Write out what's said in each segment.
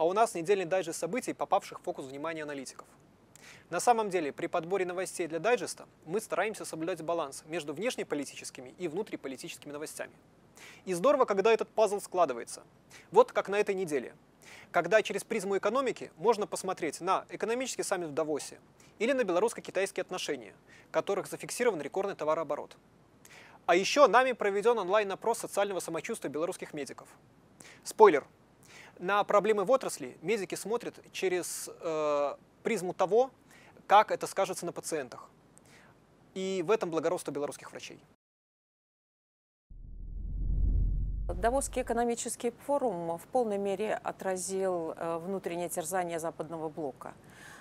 а у нас недельный дайджест событий, попавших в фокус внимания аналитиков. На самом деле, при подборе новостей для дайджеста мы стараемся соблюдать баланс между внешнеполитическими и внутриполитическими новостями. И здорово, когда этот пазл складывается. Вот как на этой неделе. Когда через призму экономики можно посмотреть на экономический саммит в Давосе или на белорусско-китайские отношения, в которых зафиксирован рекордный товарооборот. А еще нами проведен онлайн-опрос социального самочувствия белорусских медиков. Спойлер. На проблемы в отрасли медики смотрят через э, призму того, как это скажется на пациентах. И в этом благородство белорусских врачей. Давосский экономический форум в полной мере отразил э, внутреннее терзание западного блока.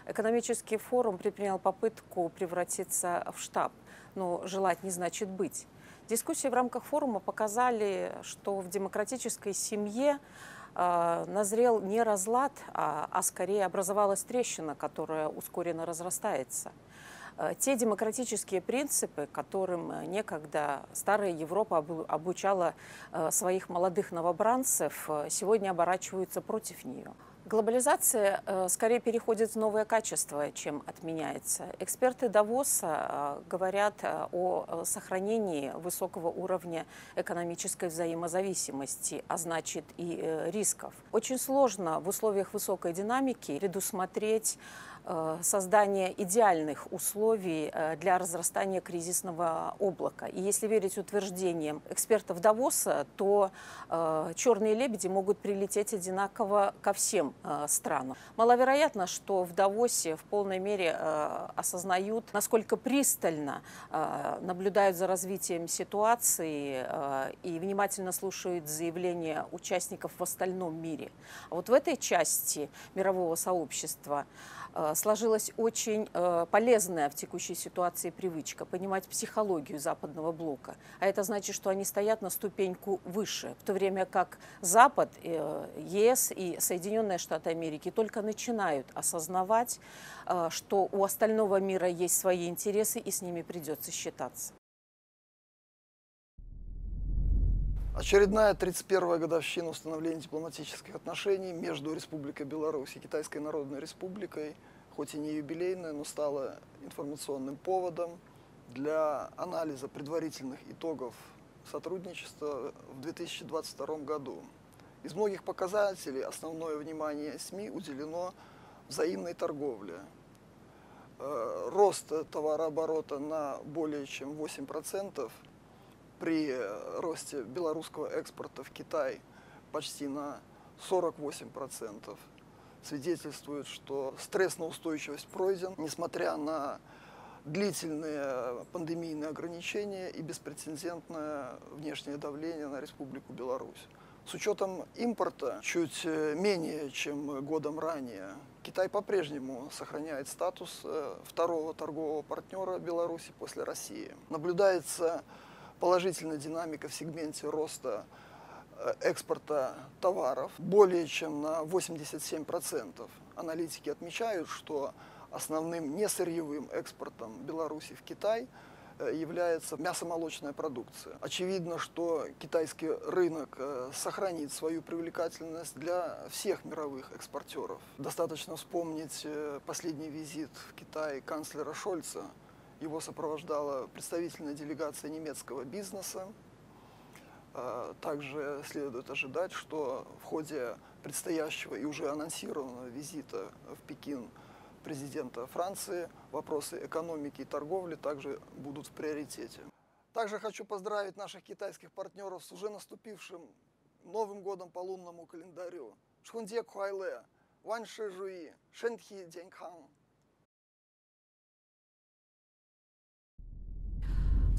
Экономический форум предпринял попытку превратиться в штаб, но желать не значит быть. Дискуссии в рамках форума показали, что в демократической семье назрел не разлад, а, а скорее образовалась трещина, которая ускоренно разрастается. Э, те демократические принципы, которым э, некогда старая Европа обучала э, своих молодых новобранцев, сегодня оборачиваются против нее. Глобализация э, скорее переходит в новое качество, чем отменяется. Эксперты Давоса э, говорят э, о сохранении высокого уровня экономической взаимозависимости, а значит и рисков. Очень сложно в условиях высокой динамики предусмотреть создание идеальных условий для разрастания кризисного облака. И если верить утверждениям экспертов Давоса, то черные лебеди могут прилететь одинаково ко всем странам. Маловероятно, что в Давосе в полной мере осознают, насколько пристально наблюдают за развитием ситуации и внимательно слушают заявления участников в остальном мире. А вот в этой части мирового сообщества Э, сложилась очень э, полезная в текущей ситуации привычка понимать психологию западного блока. А это значит, что они стоят на ступеньку выше, в то время как Запад, э, ЕС и Соединенные Штаты Америки только начинают осознавать, что у остального мира есть свои интересы и с ними придется считаться. Очередная 31-я годовщина установления дипломатических отношений между Республикой Беларусь и Китайской Народной Республикой, хоть и не юбилейная, но стала информационным поводом для анализа предварительных итогов сотрудничества в 2022 году. Из многих показателей основное внимание СМИ уделено взаимной торговле. Э, рост товарооборота на более чем 8% – при росте белорусского экспорта в Китай почти на 48% свидетельствует, что стресс на устойчивость пройден, несмотря на длительные пандемийные ограничения и беспрецедентное внешнее давление на Республику Беларусь. С учетом импорта чуть менее, чем годом ранее, Китай по-прежнему сохраняет статус э, второго торгового партнера Беларуси после России. Наблюдается положительная динамика в сегменте роста э, экспорта товаров более чем на 87%. Аналитики отмечают, что основным несырьевым экспортом Беларуси в Китай э, является мясомолочная продукция. Очевидно, что китайский рынок э, сохранит свою привлекательность для всех мировых экспортеров. Достаточно вспомнить последний визит в Китай канцлера Шольца – его сопровождала представительная делегация немецкого бизнеса. Также следует ожидать, что в ходе предстоящего и уже анонсированного визита в Пекин президента Франции вопросы экономики и торговли также будут в приоритете. Также хочу поздравить наших китайских партнеров с уже наступившим Новым годом по лунному календарю. Шхунде Хуайле, Ван Ши Жуи, Шэнхи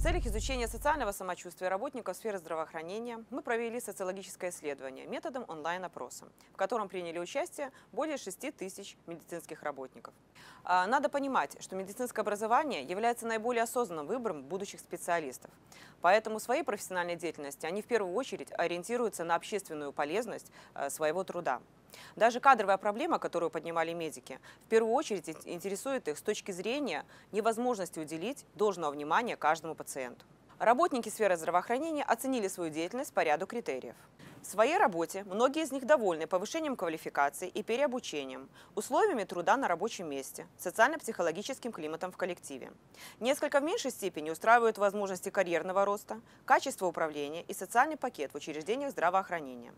В целях изучения социального самочувствия работников сферы здравоохранения мы провели социологическое исследование методом онлайн-опроса, в котором приняли участие более 6 тысяч медицинских работников. А, надо понимать, что медицинское образование является наиболее осознанным выбором будущих специалистов. Поэтому в своей профессиональной деятельности они в первую очередь ориентируются на общественную полезность а, своего труда. Даже кадровая проблема, которую поднимали медики, в первую очередь интересует их с точки зрения невозможности уделить должного внимания каждому пациенту. Работники сферы здравоохранения оценили свою деятельность по ряду критериев. В своей работе многие из них довольны повышением квалификации и переобучением, условиями труда на рабочем месте, социально-психологическим климатом в коллективе. Несколько в меньшей степени устраивают возможности карьерного роста, качество управления и социальный пакет в учреждениях здравоохранения.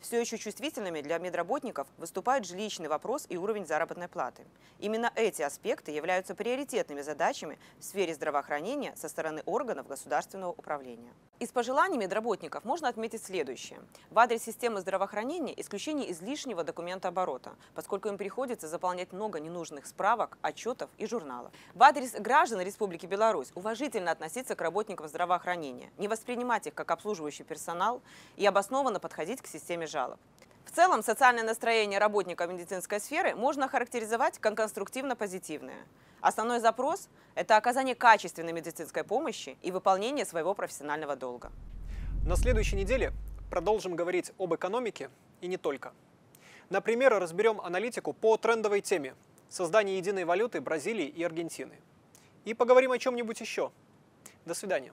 Все еще чувствительными для медработников выступают жилищный вопрос и уровень заработной платы. Именно эти аспекты являются приоритетными задачами в сфере здравоохранения со стороны органов государственного управления. Из пожеланий медработников можно отметить следующее. В адрес системы здравоохранения исключение излишнего документооборота, поскольку им приходится заполнять много ненужных справок, отчетов и журналов. В адрес граждан Республики Беларусь уважительно относиться к работникам здравоохранения, не воспринимать их как обслуживающий персонал и обоснованно подходить к системе жалоб. В целом, социальное настроение работников медицинской сферы можно характеризовать как конструктивно-позитивное. Основной запрос – это оказание качественной медицинской помощи и выполнение своего профессионального долга. На следующей неделе продолжим говорить об экономике и не только. Например, разберем аналитику по трендовой теме – создание единой валюты Бразилии и Аргентины. И поговорим о чем-нибудь еще. До свидания.